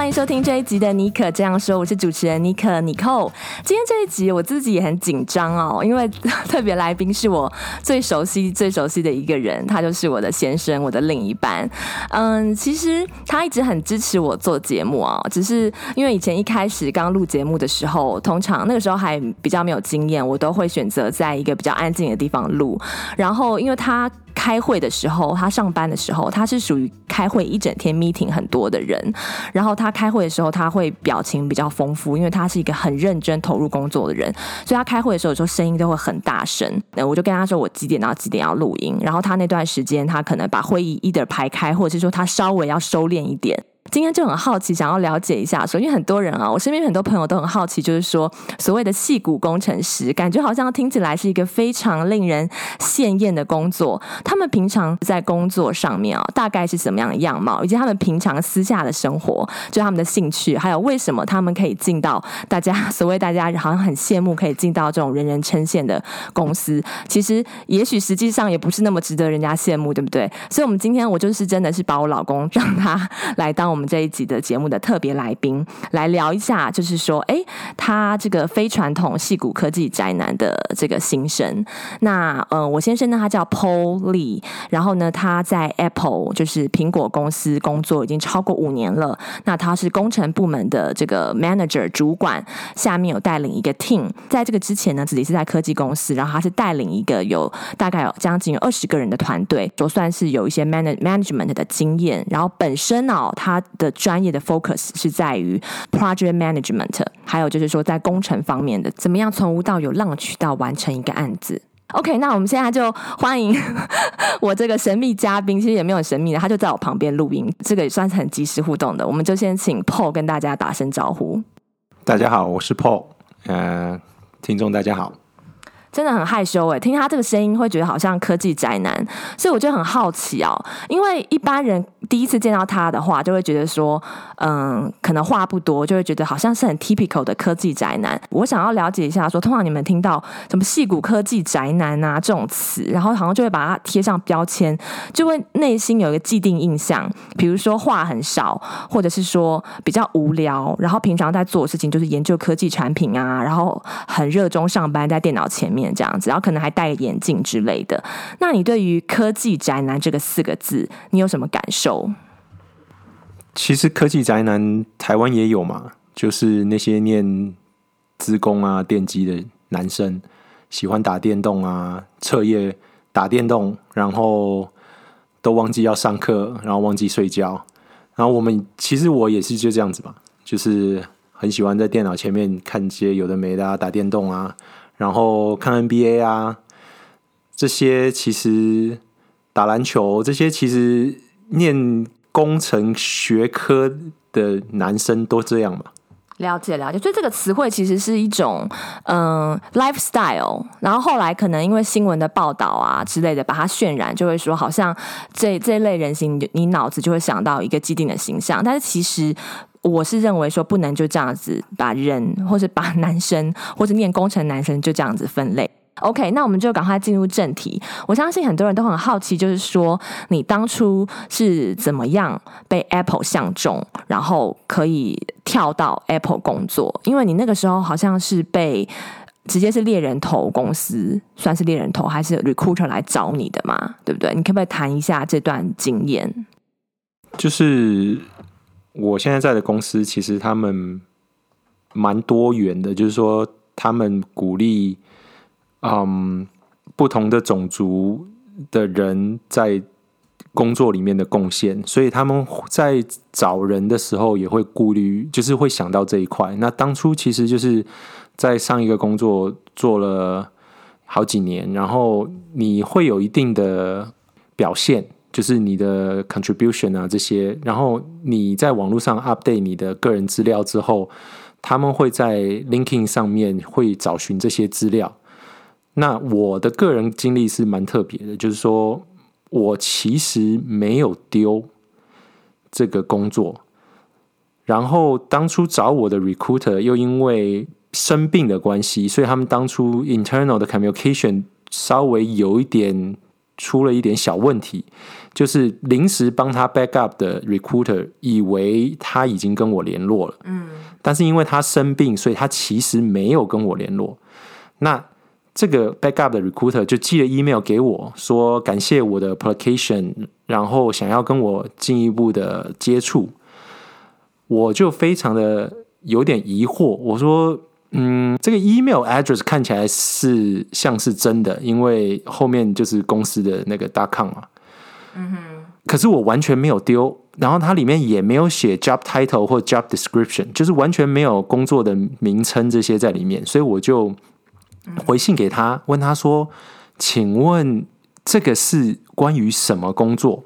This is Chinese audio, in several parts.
欢迎收听这一集的《妮可这样说》，我是主持人妮可妮蔻。今天这一集我自己也很紧张哦，因为特别来宾是我最熟悉、最熟悉的一个人，他就是我的先生，我的另一半。嗯，其实他一直很支持我做节目哦，只是因为以前一开始刚录节目的时候，通常那个时候还比较没有经验，我都会选择在一个比较安静的地方录。然后因为他。开会的时候，他上班的时候，他是属于开会一整天 meeting 很多的人。然后他开会的时候，他会表情比较丰富，因为他是一个很认真投入工作的人，所以他开会的时候，有时候声音都会很大声。那我就跟他说，我几点到几点要录音。然后他那段时间，他可能把会议 either 排开，或者是说他稍微要收敛一点。今天就很好奇，想要了解一下，说因为很多人啊，我身边很多朋友都很好奇，就是说所谓的戏骨工程师，感觉好像听起来是一个非常令人羡艳的工作。他们平常在工作上面啊，大概是什么样的样貌，以及他们平常私下的生活，就他们的兴趣，还有为什么他们可以进到大家所谓大家好像很羡慕可以进到这种人人称羡的公司，其实也许实际上也不是那么值得人家羡慕，对不对？所以，我们今天我就是真的是把我老公让他来当我们。我们这一集的节目的特别来宾来聊一下，就是说，哎，他这个非传统戏骨科技宅男的这个心声。那，呃，我先生呢，他叫 Paul Lee，然后呢，他在 Apple 就是苹果公司工作已经超过五年了。那他是工程部门的这个 manager 主管，下面有带领一个 team。在这个之前呢，自己是在科技公司，然后他是带领一个有大概有将近二十个人的团队，就算是有一些 manage management 的经验。然后本身哦，他的专业的 focus 是在于 project management，还有就是说在工程方面的怎么样从无到有浪取到完成一个案子。OK，那我们现在就欢迎 我这个神秘嘉宾，其实也没有神秘的，他就在我旁边录音，这个也算是很即时互动的。我们就先请 Paul 跟大家打声招呼。大家好，我是 Paul，呃，听众大家好。真的很害羞诶，听他这个声音会觉得好像科技宅男，所以我就很好奇哦。因为一般人第一次见到他的话，就会觉得说，嗯，可能话不多，就会觉得好像是很 typical 的科技宅男。我想要了解一下说，通常你们听到什么戏骨科技宅男啊这种词，然后好像就会把它贴上标签，就会内心有一个既定印象，比如说话很少，或者是说比较无聊，然后平常在做的事情就是研究科技产品啊，然后很热衷上班在电脑前面。这样子，然后可能还戴眼镜之类的。那你对于“科技宅男”这个四个字，你有什么感受？其实“科技宅男”台湾也有嘛，就是那些念资工啊、电机的男生，喜欢打电动啊，彻夜打电动，然后都忘记要上课，然后忘记睡觉。然后我们其实我也是就这样子嘛，就是很喜欢在电脑前面看一些有的没的啊，打电动啊。然后看 NBA 啊，这些其实打篮球，这些其实念工程学科的男生都这样嘛。了解了解，所以这个词汇其实是一种嗯 lifestyle，然后后来可能因为新闻的报道啊之类的，把它渲染，就会说好像这这类人形，你你脑子就会想到一个既定的形象，但是其实。我是认为说不能就这样子把人，或者把男生，或者念工程男生就这样子分类。OK，那我们就赶快进入正题。我相信很多人都很好奇，就是说你当初是怎么样被 Apple 相中，然后可以跳到 Apple 工作？因为你那个时候好像是被直接是猎人头公司，算是猎人头还是 Recruiter 来找你的嘛？对不对？你可不可以谈一下这段经验？就是。我现在在的公司其实他们蛮多元的，就是说他们鼓励嗯不同的种族的人在工作里面的贡献，所以他们在找人的时候也会顾虑，就是会想到这一块。那当初其实就是在上一个工作做了好几年，然后你会有一定的表现。就是你的 contribution 啊这些，然后你在网络上 update 你的个人资料之后，他们会在 linking 上面会找寻这些资料。那我的个人经历是蛮特别的，就是说我其实没有丢这个工作。然后当初找我的 recruiter 又因为生病的关系，所以他们当初 internal 的 communication 稍微有一点出了一点小问题，就是临时帮他 backup 的 recruiter 以为他已经跟我联络了，嗯，但是因为他生病，所以他其实没有跟我联络。那这个 backup 的 recruiter 就寄了 email 给我说感谢我的 application，然后想要跟我进一步的接触，我就非常的有点疑惑，我说。嗯，这个 email address 看起来是像是真的，因为后面就是公司的那个 .com 嘛。嗯哼。可是我完全没有丢，然后它里面也没有写 job title 或 job description，就是完全没有工作的名称这些在里面，所以我就回信给他，问他说：“请问这个是关于什么工作？”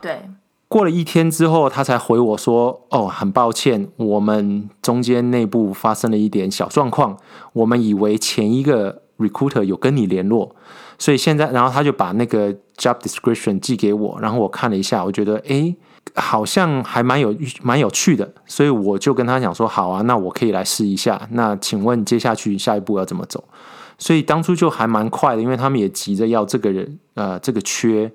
对。过了一天之后，他才回我说：“哦，很抱歉，我们中间内部发生了一点小状况，我们以为前一个 recruiter 有跟你联络，所以现在，然后他就把那个 job description 寄给我，然后我看了一下，我觉得诶，好像还蛮有蛮有趣的，所以我就跟他讲说：好啊，那我可以来试一下。那请问接下去下一步要怎么走？所以当初就还蛮快的，因为他们也急着要这个人，呃，这个缺。”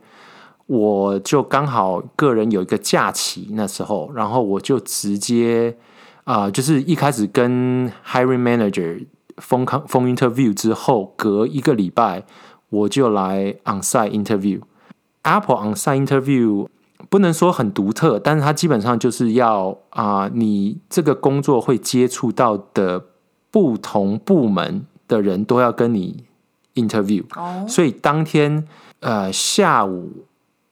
我就刚好个人有一个假期那时候，然后我就直接啊、呃，就是一开始跟 hiring manager 封康封 interview 之后，隔一个礼拜我就来 onsite interview。Apple onsite interview 不能说很独特，但是它基本上就是要啊、呃，你这个工作会接触到的不同部门的人都要跟你 interview。Oh. 所以当天呃下午。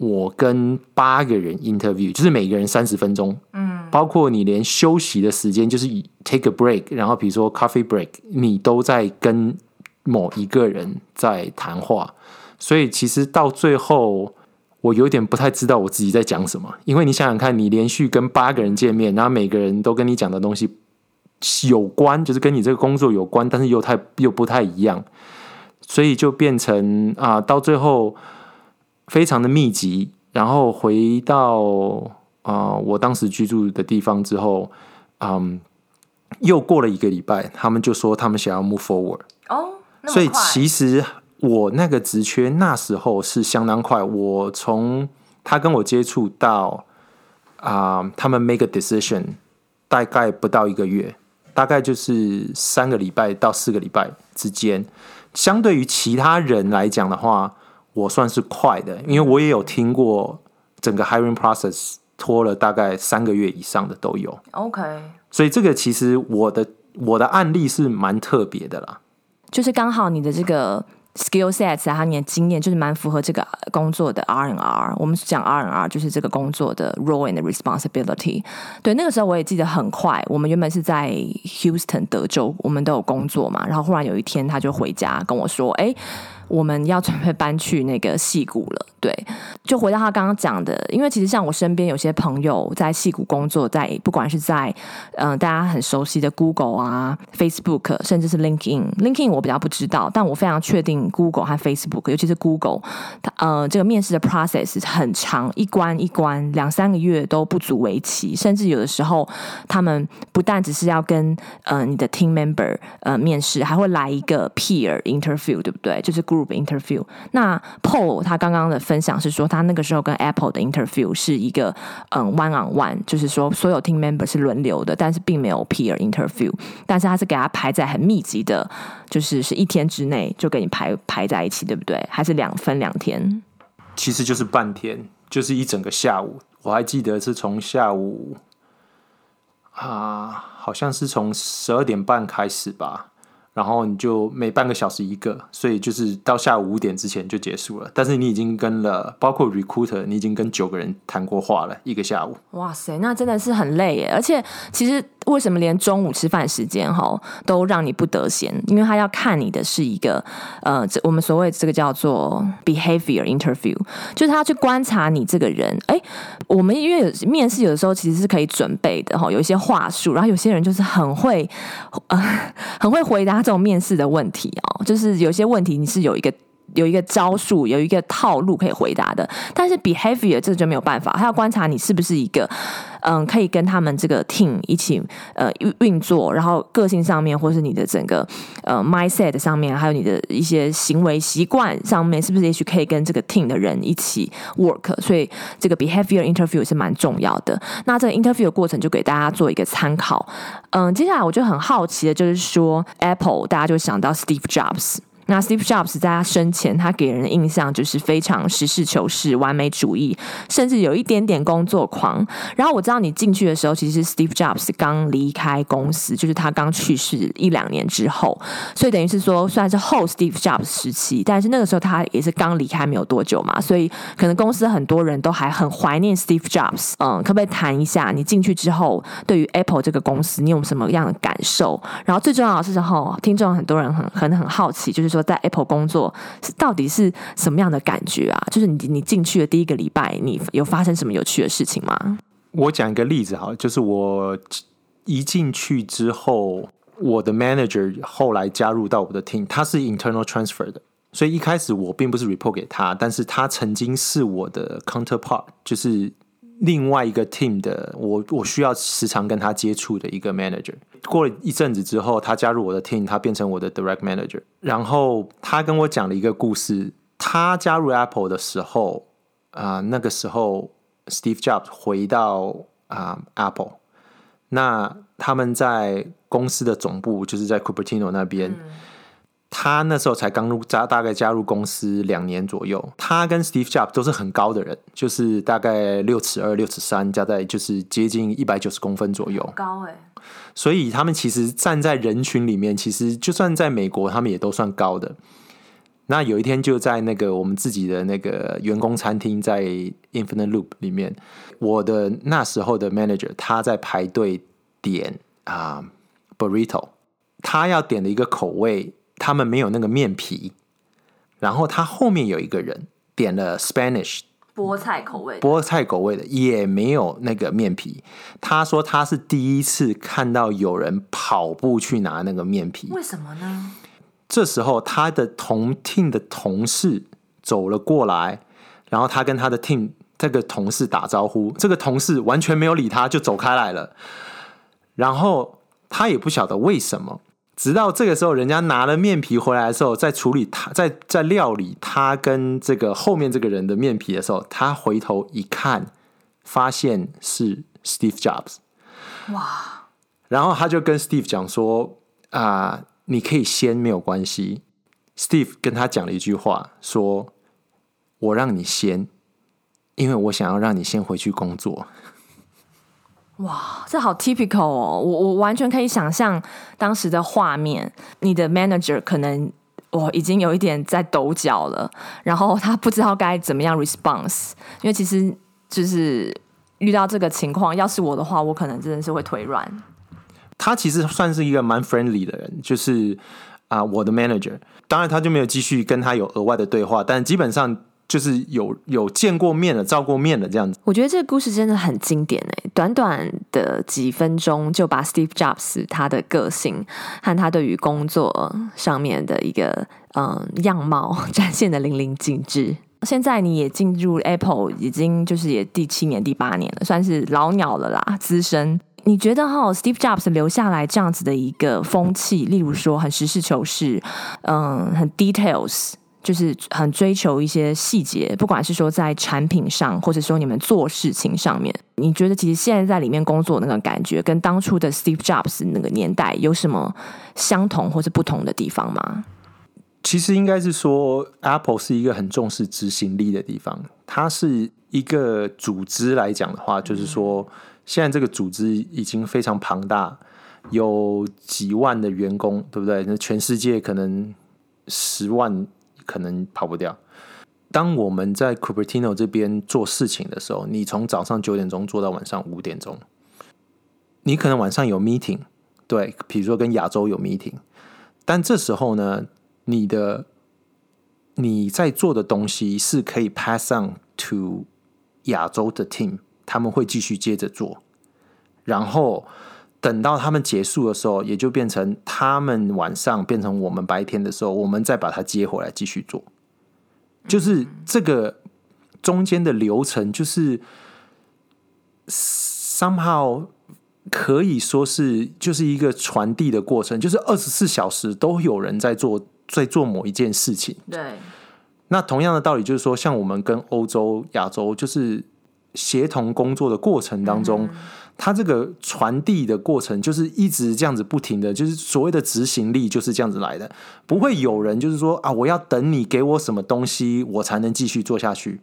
我跟八个人 interview，就是每个人三十分钟，嗯，包括你连休息的时间，就是 take a break，然后比如说 coffee break，你都在跟某一个人在谈话，所以其实到最后，我有点不太知道我自己在讲什么，因为你想想看，你连续跟八个人见面，然后每个人都跟你讲的东西有关，就是跟你这个工作有关，但是又太又不太一样，所以就变成啊，到最后。非常的密集，然后回到啊、呃，我当时居住的地方之后，嗯，又过了一个礼拜，他们就说他们想要 move forward 哦，所以其实我那个职缺那时候是相当快，我从他跟我接触到啊、呃，他们 make a decision 大概不到一个月，大概就是三个礼拜到四个礼拜之间，相对于其他人来讲的话。我算是快的，因为我也有听过整个 hiring process 拖了大概三个月以上的都有。OK，所以这个其实我的我的案例是蛮特别的啦。就是刚好你的这个 skill sets 啊，你的经验就是蛮符合这个工作的 R and R。我们讲 R and R 就是这个工作的 role and responsibility。对，那个时候我也记得很快。我们原本是在 Houston 德州，我们都有工作嘛。然后忽然有一天，他就回家跟我说：“哎。”我们要准备搬去那个戏谷了，对，就回到他刚刚讲的，因为其实像我身边有些朋友在戏谷工作，在不管是在嗯、大家很熟悉的 Google 啊、Facebook，甚至是 LinkedIn，LinkedIn 我比较不知道，但我非常确定 Google 和 Facebook，尤其是 Google，它呃这个面试的 process 很长，一关一关两三个月都不足为奇，甚至有的时候他们不但只是要跟呃你的 team member 呃面试，还会来一个 peer interview，对不对？就是 group。interview，那 Paul 他刚刚的分享是说，他那个时候跟 Apple 的 interview 是一个嗯 one on one，就是说所有 team member 是轮流的，但是并没有 peer interview，但是他是给他排在很密集的，就是是一天之内就给你排排在一起，对不对？还是两分两天？其实就是半天，就是一整个下午。我还记得是从下午啊，好像是从十二点半开始吧。然后你就每半个小时一个，所以就是到下午五点之前就结束了。但是你已经跟了，包括 recruiter，你已经跟九个人谈过话了，一个下午。哇塞，那真的是很累耶！而且其实为什么连中午吃饭时间哈都让你不得闲？因为他要看你的是一个呃，这我们所谓这个叫做 behavior interview，就是他要去观察你这个人。哎，我们因为面试有的时候其实是可以准备的哈，有一些话术，然后有些人就是很会呃 很会回答。这种面试的问题哦，就是有些问题你是有一个有一个招数，有一个套路可以回答的。但是 behavior 这就没有办法，他要观察你是不是一个。嗯，可以跟他们这个 team 一起呃运运作，然后个性上面，或是你的整个呃 mindset 上面，还有你的一些行为习惯上面，是不是也许可以跟这个 team 的人一起 work？所以这个 behavior interview 是蛮重要的。那这个 interview 的过程就给大家做一个参考。嗯，接下来我就很好奇的就是说，Apple 大家就想到 Steve Jobs。那 Steve Jobs 在他生前，他给人的印象就是非常实事求是、完美主义，甚至有一点点工作狂。然后我知道你进去的时候，其实 Steve Jobs 刚离开公司，就是他刚去世一两年之后，所以等于是说，虽然是后 Steve Jobs 时期，但是那个时候他也是刚离开没有多久嘛，所以可能公司很多人都还很怀念 Steve Jobs。嗯，可不可以谈一下你进去之后，对于 Apple 这个公司，你有什么样的感受？然后最重要的是，后听众很多人很可能很好奇，就是。说在 Apple 工作是到底是什么样的感觉啊？就是你你进去的第一个礼拜，你有发生什么有趣的事情吗？我讲一个例子哈，就是我一进去之后，我的 manager 后来加入到我的 team，他是 internal transfer 的，所以一开始我并不是 report 给他，但是他曾经是我的 counterpart，就是。另外一个 team 的我，我需要时常跟他接触的一个 manager。过了一阵子之后，他加入我的 team，他变成我的 direct manager。然后他跟我讲了一个故事。他加入 Apple 的时候，啊、呃，那个时候 Steve Jobs 回到啊、呃、Apple，那他们在公司的总部就是在 Cupertino 那边。嗯他那时候才刚入加，大概加入公司两年左右。他跟 Steve Jobs 都是很高的人，就是大概六尺二、六尺三，加在就是接近一百九十公分左右。高哎、欸！所以他们其实站在人群里面，其实就算在美国，他们也都算高的。那有一天就在那个我们自己的那个员工餐厅，在 Infinite Loop 里面，我的那时候的 manager 他在排队点啊、burrito，他要点的一个口味。他们没有那个面皮，然后他后面有一个人点了 Spanish 菠菜口味，菠菜口味的也没有那个面皮。他说他是第一次看到有人跑步去拿那个面皮，为什么呢？这时候他的同 team 的同事走了过来，然后他跟他的 team 这个同事打招呼，这个同事完全没有理他，就走开来了。然后他也不晓得为什么。直到这个时候，人家拿了面皮回来的时候，在处理他，在在料理他跟这个后面这个人的面皮的时候，他回头一看，发现是 Steve Jobs。哇！然后他就跟 Steve 讲说：“啊、呃，你可以先没有关系。”Steve 跟他讲了一句话，说：“我让你先，因为我想要让你先回去工作。”哇，这好 typical 哦！我我完全可以想象当时的画面，你的 manager 可能我已经有一点在抖脚了，然后他不知道该怎么样 response，因为其实就是遇到这个情况，要是我的话，我可能真的是会腿软。他其实算是一个蛮 friendly 的人，就是啊、我的 manager，当然他就没有继续跟他有额外的对话，但基本上。就是有有见过面了，照过面了这样子。我觉得这个故事真的很经典诶，短短的几分钟就把 Steve Jobs 他的个性和他对于工作上面的一个嗯样貌 展现的淋漓尽致。现在你也进入 Apple，已经就是也第七年、第八年了，算是老鸟了啦，资深。你觉得哈，Steve Jobs 留下来这样子的一个风气，例如说很实事求是，嗯，很 details。就是很追求一些细节，不管是说在产品上，或者说你们做事情上面，你觉得其实现在在里面工作那个感觉，跟当初的 Steve Jobs 那个年代有什么相同或是不同的地方吗？其实应该是说，Apple 是一个很重视执行力的地方。它是一个组织来讲的话，就是说，现在这个组织已经非常庞大，有几万的员工，对不对？那全世界可能十万。可能跑不掉。当我们在 Cupertino 这边做事情的时候，你从早上九点钟做到晚上五点钟，你可能晚上有 meeting，对，比如说跟亚洲有 meeting，但这时候呢，你的你在做的东西是可以 pass on to 亚洲的 team，他们会继续接着做，然后。等到他们结束的时候，也就变成他们晚上变成我们白天的时候，我们再把它接回来继续做。就是这个中间的流程，就是 somehow 可以说是就是一个传递的过程，就是二十四小时都有人在做在做某一件事情。对。那同样的道理，就是说，像我们跟欧洲、亚洲，就是协同工作的过程当中，嗯、它这个传递的过程，就是一直这样子不停的，就是所谓的执行力就是这样子来的。不会有人就是说啊，我要等你给我什么东西，我才能继续做下去。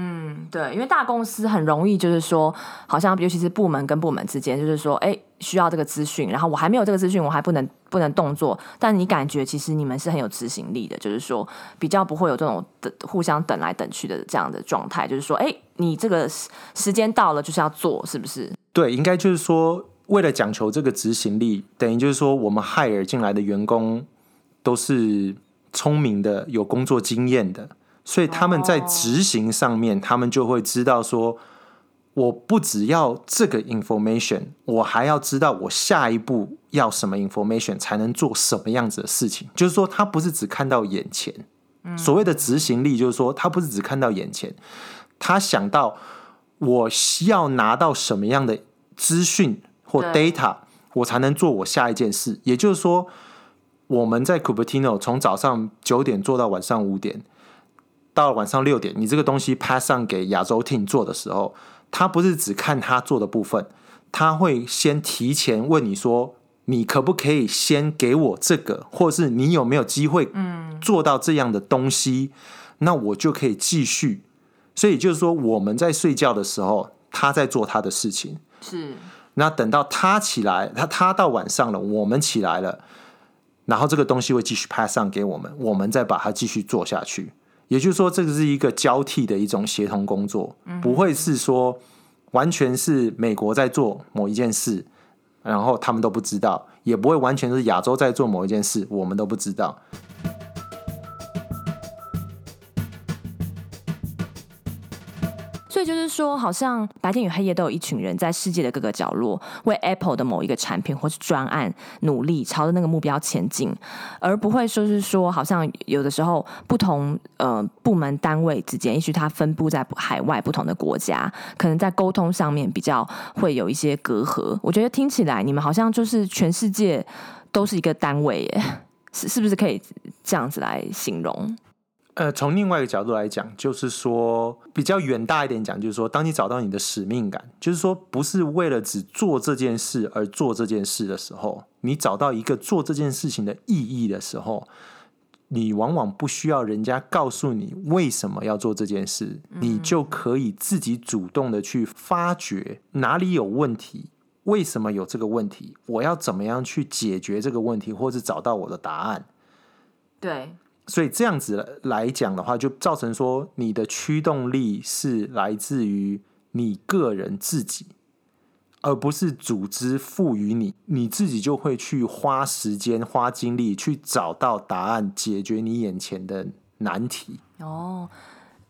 嗯，对，因为大公司很容易就是说，好像尤其是部门跟部门之间，就是说，哎，需要这个资讯，然后我还没有这个资讯，我还不能不能动作。但你感觉其实你们是很有执行力的，就是说比较不会有这种等互相等来等去的这样的状态。就是说，哎，你这个时间到了就是要做，是不是？对，应该就是说，为了讲求这个执行力，等于就是说，我们 hire 进来的员工都是聪明的，有工作经验的。所以他们在执行上面，他们就会知道说，我不只要这个 information，我还要知道我下一步要什么 information 才能做什么样子的事情。就是说，他不是只看到眼前。所谓的执行力，就是说，他不是只看到眼前，他想到我需要拿到什么样的资讯或 data，我才能做我下一件事。也就是说，我们在 Cupertino 从早上九点做到晚上五点。到了晚上六点，你这个东西 pass 上给亚洲 team 做的时候，他不是只看他做的部分，他会先提前问你说，你可不可以先给我这个，或者是你有没有机会做到这样的东西，那我就可以继续。所以就是说，我们在睡觉的时候，他在做他的事情，是。那等到他起来，他他到晚上了，我们起来了，然后这个东西会继续 pass 上给我们，我们再把它继续做下去。也就是说，这个是一个交替的一种协同工作，不会是说完全是美国在做某一件事，然后他们都不知道，也不会完全是亚洲在做某一件事，我们都不知道。说，好像白天与黑夜都有一群人在世界的各个角落为 Apple 的某一个产品或是专案努力，朝着那个目标前进，而不会说是说，好像有的时候不同呃部门单位之间，也许它分布在海外不同的国家，可能在沟通上面比较会有一些隔阂。我觉得听起来你们好像就是全世界都是一个单位耶，是是不是可以这样子来形容？呃，从另外一个角度来讲，就是说比较远大一点讲，就是说，当你找到你的使命感，就是说不是为了只做这件事而做这件事的时候，你找到一个做这件事情的意义的时候，你往往不需要人家告诉你为什么要做这件事，你就可以自己主动的去发掘哪里有问题，为什么有这个问题，我要怎么样去解决这个问题，或者找到我的答案。对。所以这样子来讲的话，就造成说你的驱动力是来自于你个人自己，而不是组织赋予你，你自己就会去花时间、花精力去找到答案，解决你眼前的难题。哦，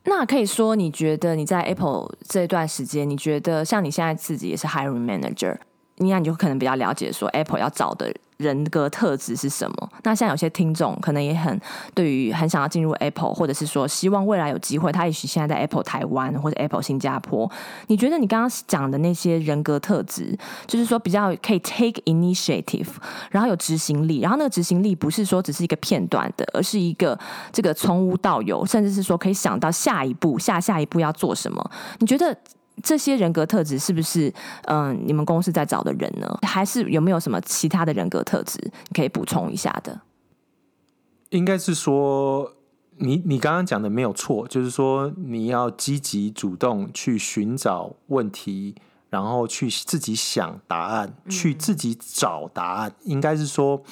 那可以说，你觉得你在 Apple 这段时间，你觉得像你现在自己也是 Hiring Manager，应该你就可能比较了解说 Apple 要找的。人格特质是什么？那像有些听众可能也很对于很想要进入 Apple，或者是说希望未来有机会，他也许现在在 Apple 台湾或者 Apple 新加坡。你觉得你刚刚讲的那些人格特质，就是说比较可以 take initiative，然后有执行力，然后那个执行力不是说只是一个片段的，而是一个这个从无到有，甚至是说可以想到下一步、下下一步要做什么？你觉得？这些人格特质是不是嗯、你们公司在找的人呢？还是有没有什么其他的人格特质可以补充一下的？应该是说，你你刚刚讲的没有错，就是说你要积极主动去寻找问题，然后去自己想答案，去自己找答案。应该是说。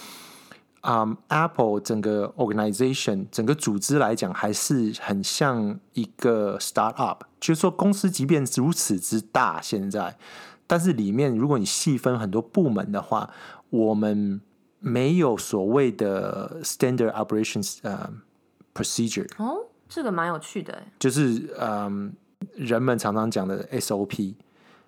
啊、um，Apple 整个 organization 整个组织来讲，还是很像一个 startup，就是说公司即便如此之大，现在，但是里面如果你细分很多部门的话，我们没有所谓的 standard operations 呃、uh, procedure。哦，这个蛮有趣的，就是嗯，um, 人们常常讲的 SOP。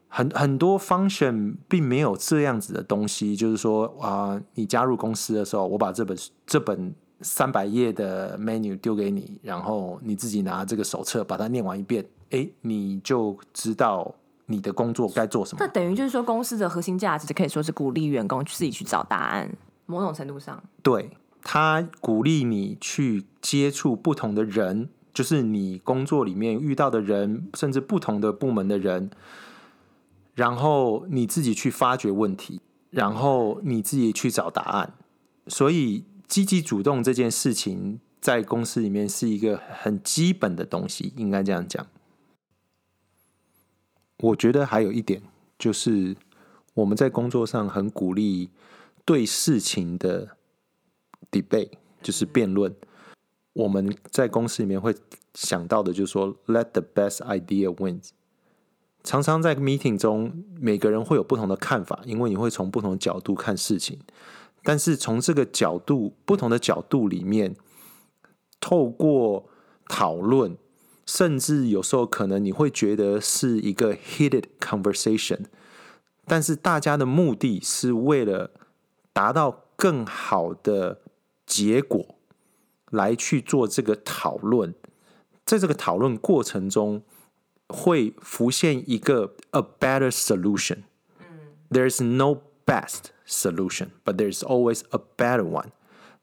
很很多 function 并没有这样子的东西，就是说啊、呃，你加入公司的时候，我把这本这本三百页的 menu 丢给你，然后你自己拿这个手册把它念完一遍，哎，你就知道你的工作该做什么。那等于就是说，公司的核心价值可以说是鼓励员工自己去找答案。某种程度上，对，他鼓励你去接触不同的人，就是你工作里面遇到的人，甚至不同的部门的人，然后你自己去发掘问题，然后你自己去找答案。所以，积极主动这件事情在公司里面是一个很基本的东西，应该这样讲。我觉得还有一点就是，我们在工作上很鼓励。对事情的 debate 就是辩论，我们在公司里面会想到的，就是说 let the best idea wins。常常在 meeting 中，每个人会有不同的看法，因为你会从不同角度看事情。但是从这个角度，不同的角度里面，透过讨论，甚至有时候可能你会觉得是一个 heated conversation，但是大家的目的是为了。达到更好的结果来去做这个讨论，在这个讨论过程中会浮现一个 a better solution。嗯，there is no best solution, but there is always a better one。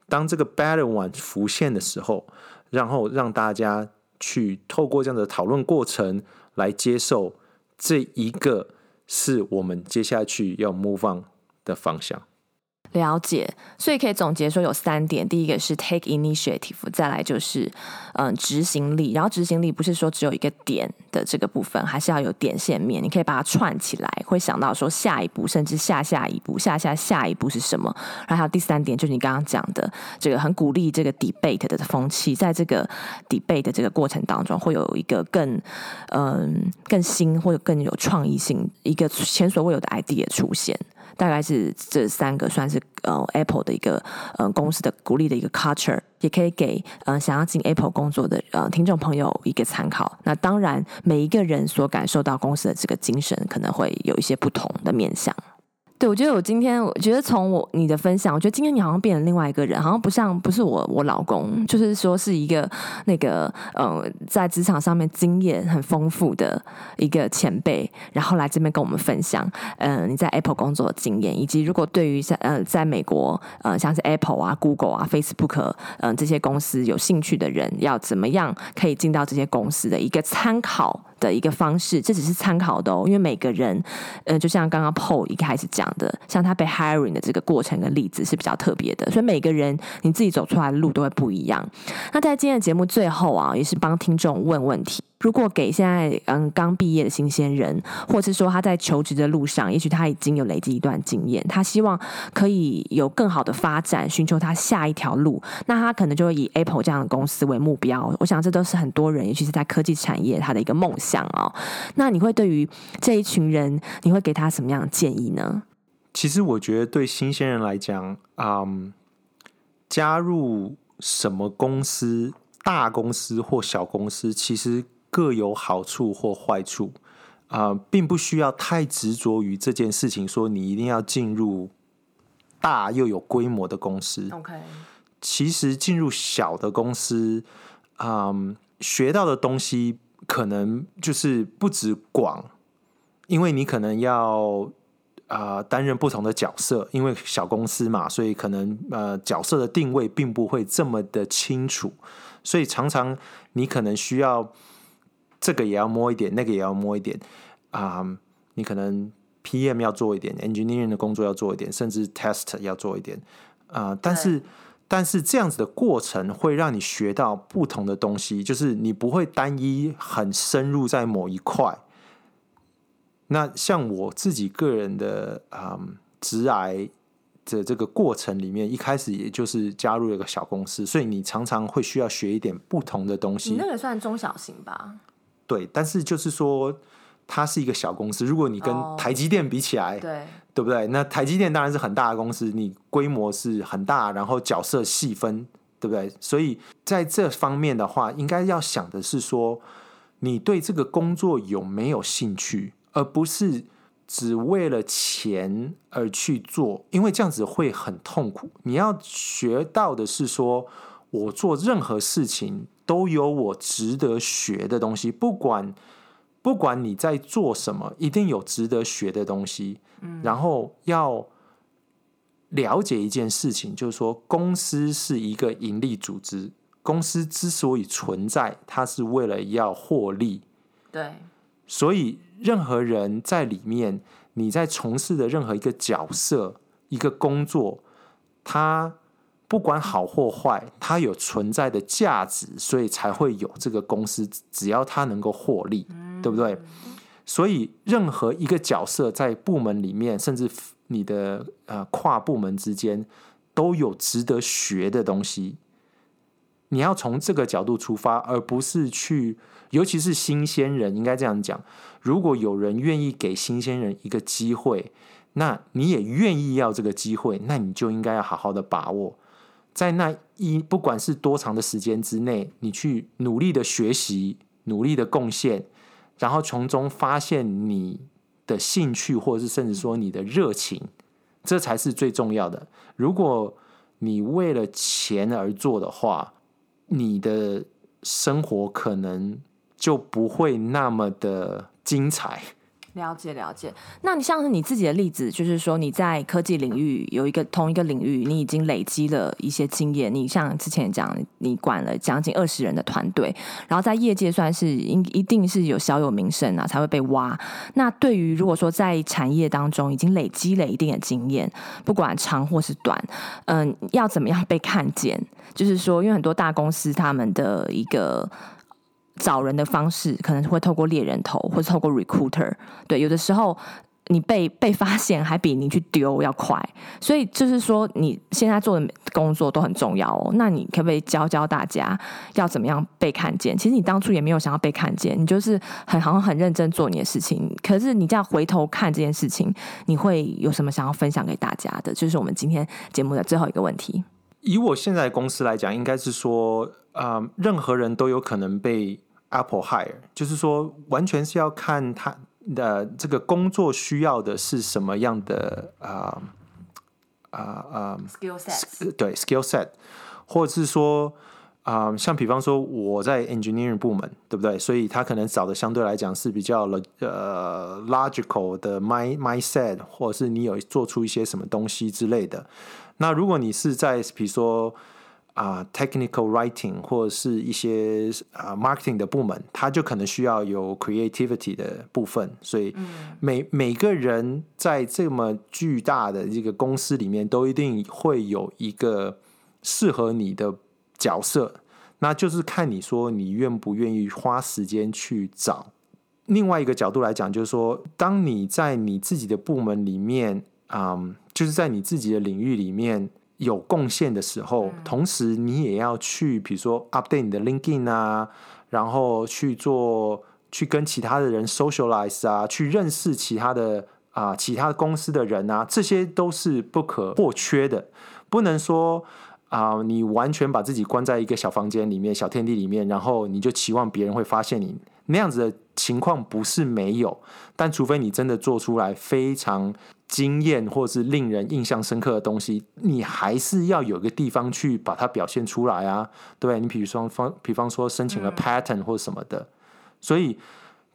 当这个 better one 浮现的时候，然后让大家去透过这样的讨论过程来接受这一个是我们接下去要 move on 的方向。了解，所以可以总结说有三点：第一个是 take initiative，再来就是嗯执行力。然后执行力不是说只有一个点的这个部分，还是要有点线面，你可以把它串起来，会想到说下一步，甚至下下一步，下下下一步是什么。然后还有第三点，就是你刚刚讲的这个很鼓励这个 debate 的风气，在这个 debate 的这个过程当中，会有一个更嗯更新或者更有创意性一个前所未有的 idea 出现。大概是这三个算是呃 Apple 的一个呃公司的鼓励的一个 culture，也可以给呃想要进 Apple 工作的呃听众朋友一个参考。那当然，每一个人所感受到公司的这个精神，可能会有一些不同的面向。对，我觉得我今天，我觉得从我你的分享，我觉得今天你好像变成另外一个人，好像不像不是我我老公，就是说是一个那个呃，在职场上面经验很丰富的一个前辈，然后来这边跟我们分享，嗯、你在 Apple 工作的经验，以及如果对于在呃在美国呃像是 Apple 啊、Google 啊、Facebook 嗯、呃、这些公司有兴趣的人，要怎么样可以进到这些公司的一个参考的一个方式，这只是参考的哦，因为每个人，呃，就像刚刚 Paul 一开始讲的，像他被 hiring 的这个过程跟例子是比较特别的，所以每个人你自己走出来的路都会不一样。那在今天的节目最后啊，也是帮听众问问题。如果给现在嗯刚毕业的新鲜人，或是说他在求职的路上，也许他已经有累积一段经验，他希望可以有更好的发展，寻求他下一条路，那他可能就会以 Apple 这样的公司为目标。我想这都是很多人，尤其是在科技产业，他的一个梦想哦。那你会对于这一群人，你会给他什么样的建议呢？其实我觉得对新鲜人来讲，嗯，加入什么公司，大公司或小公司，其实。各有好处或坏处，啊、呃，并不需要太执着于这件事情。说你一定要进入大又有规模的公司。OK，其实进入小的公司，嗯、呃，学到的东西可能就是不止广，因为你可能要啊、呃、担任不同的角色。因为小公司嘛，所以可能呃角色的定位并不会这么的清楚，所以常常你可能需要。这个也要摸一点，那个也要摸一点啊、嗯！你可能 PM 要做一点，engineering 的工作要做一点，甚至 test 要做一点啊、呃。但是，但是这样子的过程会让你学到不同的东西，就是你不会单一很深入在某一块。那像我自己个人的啊，直癌的这个过程里面，一开始也就是加入了一个小公司，所以你常常会需要学一点不同的东西。你那个算中小型吧？对，但是就是说，它是一个小公司。如果你跟台积电比起来，oh, 对，对不对？那台积电当然是很大的公司，你规模是很大，然后角色细分，对不对？所以在这方面的话，应该要想的是说，你对这个工作有没有兴趣，而不是只为了钱而去做，因为这样子会很痛苦。你要学到的是说，我做任何事情都有我值得学的东西，不管不管你在做什么，一定有值得学的东西。嗯，然后要了解一件事情，就是说，公司是一个盈利组织，公司之所以存在，它是为了要获利。对，所以。任何人在里面，你在从事的任何一个角色、一个工作，它不管好或坏，它有存在的价值，所以才会有这个公司。只要它能够获利，对不对？所以任何一个角色在部门里面，甚至你的呃跨部门之间，都有值得学的东西。你要从这个角度出发，而不是去，尤其是新鲜人，应该这样讲。如果有人愿意给新鲜人一个机会，那你也愿意要这个机会，那你就应该要好好的把握，在那一不管是多长的时间之内，你去努力的学习，努力的贡献，然后从中发现你的兴趣，或者是甚至说你的热情，这才是最重要的。如果你为了钱而做的话，你的生活可能就不会那么的。精彩，了解了解。那你像是你自己的例子，就是说你在科技领域有一个同一个领域，你已经累积了一些经验。你像之前讲，你管了将近二十人的团队，然后在业界算是一一定是有小有名声啊，才会被挖。那对于如果说在产业当中已经累积了一定的经验，不管长或是短，嗯，要怎么样被看见？就是说，因为很多大公司他们的一个。找人的方式可能会透过猎人头，或者透过 recruiter。对，有的时候你被被发现还比你去丢要快。所以就是说，你现在做的工作都很重要哦。那你可不可以教教大家要怎么样被看见？其实你当初也没有想要被看见，你就是很好像很认真做你的事情。可是你这样回头看这件事情，你会有什么想要分享给大家的？就是我们今天节目的最后一个问题。以我现在的公司来讲，应该是说，啊、任何人都有可能被。Apple hire 就是说，完全是要看他的这个工作需要的是什么样的啊啊啊 skill set 对 skill set，或者是说啊、呃，像比方说我在 engineering 部门，对不对？所以他可能找的相对来讲是比较呃 logical 的 mind mindset，或者是你有做出一些什么东西之类的。那如果你是在比如说。啊、uh，technical writing 或者是一些啊、uh, marketing 的部门，他就可能需要有 creativity 的部分。所以每、嗯、每个人在这么巨大的这个公司里面，都一定会有一个适合你的角色。那就是看你说你愿不愿意花时间去找。另外一个角度来讲，就是说，当你在你自己的部门里面，嗯、um，就是在你自己的领域里面。有贡献的时候，同时你也要去，比如说 update 你的 LinkedIn 啊，然后去做，去跟其他的人 socialize 啊，去认识其他的啊、呃，其他公司的人啊，这些都是不可或缺的。不能说啊、呃，你完全把自己关在一个小房间里面、小天地里面，然后你就期望别人会发现你，那样子的情况不是没有，但除非你真的做出来非常。经验或是令人印象深刻的东西，你还是要有个地方去把它表现出来啊，对，你比如说方，比方说申请了 patent 或什么的，嗯、所以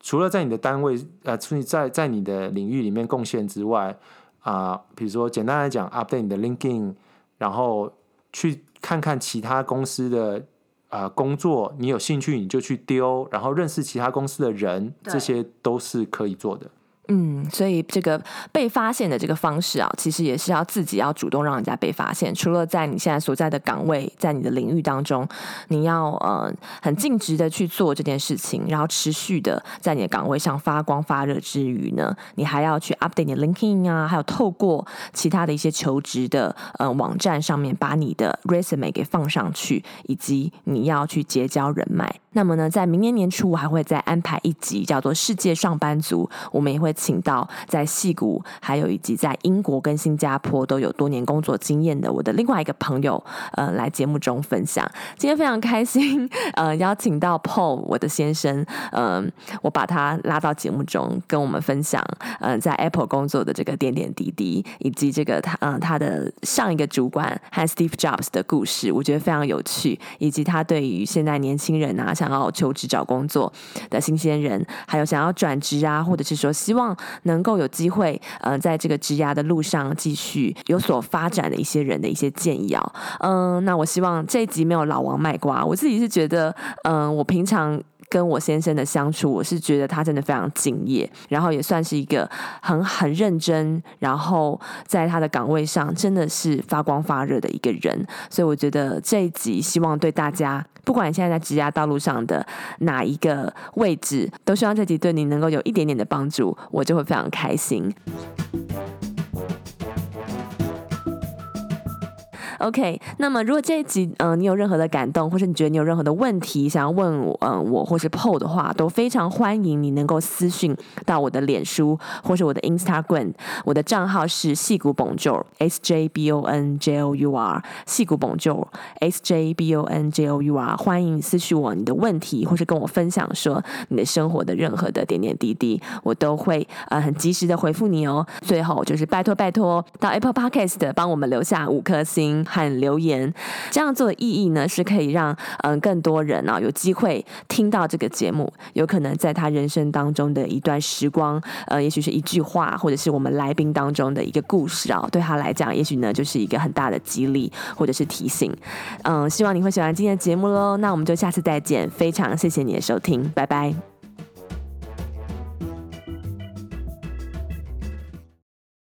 除了在你的单位呃，在在你的领域里面贡献之外啊、呃，比如说简单来讲，update 你的 LinkedIn，然后去看看其他公司的啊、呃、工作，你有兴趣你就去丢，然后认识其他公司的人，这些都是可以做的。嗯，所以这个被发现的这个方式啊，其实也是要自己要主动让人家被发现。除了在你现在所在的岗位，在你的领域当中，你要呃很尽职的去做这件事情，然后持续的在你的岗位上发光发热之余呢，你还要去 update 你的 LinkedIn 啊，还有透过其他的一些求职的呃网站上面把你的 resume 给放上去，以及你要去结交人脉。那么呢，在明年年初我还会再安排一集叫做《世界上班族》，我们也会。请到在戏谷，还有以及在英国跟新加坡都有多年工作经验的我的另外一个朋友，呃，来节目中分享。今天非常开心，呃，邀请到 Paul 我的先生，嗯、呃，我把他拉到节目中跟我们分享，嗯、呃，在 Apple 工作的这个点点滴滴，以及这个他，嗯、呃，他的上一个主管和 Steve Jobs 的故事，我觉得非常有趣，以及他对于现在年轻人啊，想要求职找工作的新鲜人，还有想要转职啊，或者是说希望能够有机会，呃，在这个职涯的路上继续有所发展的一些人的一些建议啊，嗯、那我希望这一集没有老王卖瓜，我自己是觉得，嗯、我平常。跟我先生的相处，我是觉得他真的非常敬业，然后也算是一个很很认真，然后在他的岗位上真的是发光发热的一个人。所以我觉得这一集希望对大家，不管你现在在职涯道路上的哪一个位置，都希望这集对你能够有一点点的帮助，我就会非常开心。OK，那么如果这一集嗯、你有任何的感动，或是你觉得你有任何的问题想要问我，嗯、我或是 Paul 的话，都非常欢迎你能够私讯到我的脸书或是我的 Instagram，我的账号是细谷 Bonjour S J B O N J O U R 细谷 Bonjour S J B O N J O U R，欢迎私讯我你的问题，或是跟我分享说你的生活的任何的点点滴滴，我都会呃很及时的回复你哦。最后就是拜托拜托到 Apple Podcast 帮我们留下五颗星。和留言，这样做的意义呢，是可以让嗯更多人啊有机会听到这个节目，有可能在他人生当中的一段时光，呃，也许是一句话，或者是我们来宾当中的一个故事啊，对他来讲，也许呢就是一个很大的激励或者是提醒。嗯，希望你会喜欢今天的节目喽，那我们就下次再见，非常谢谢你的收听，拜拜。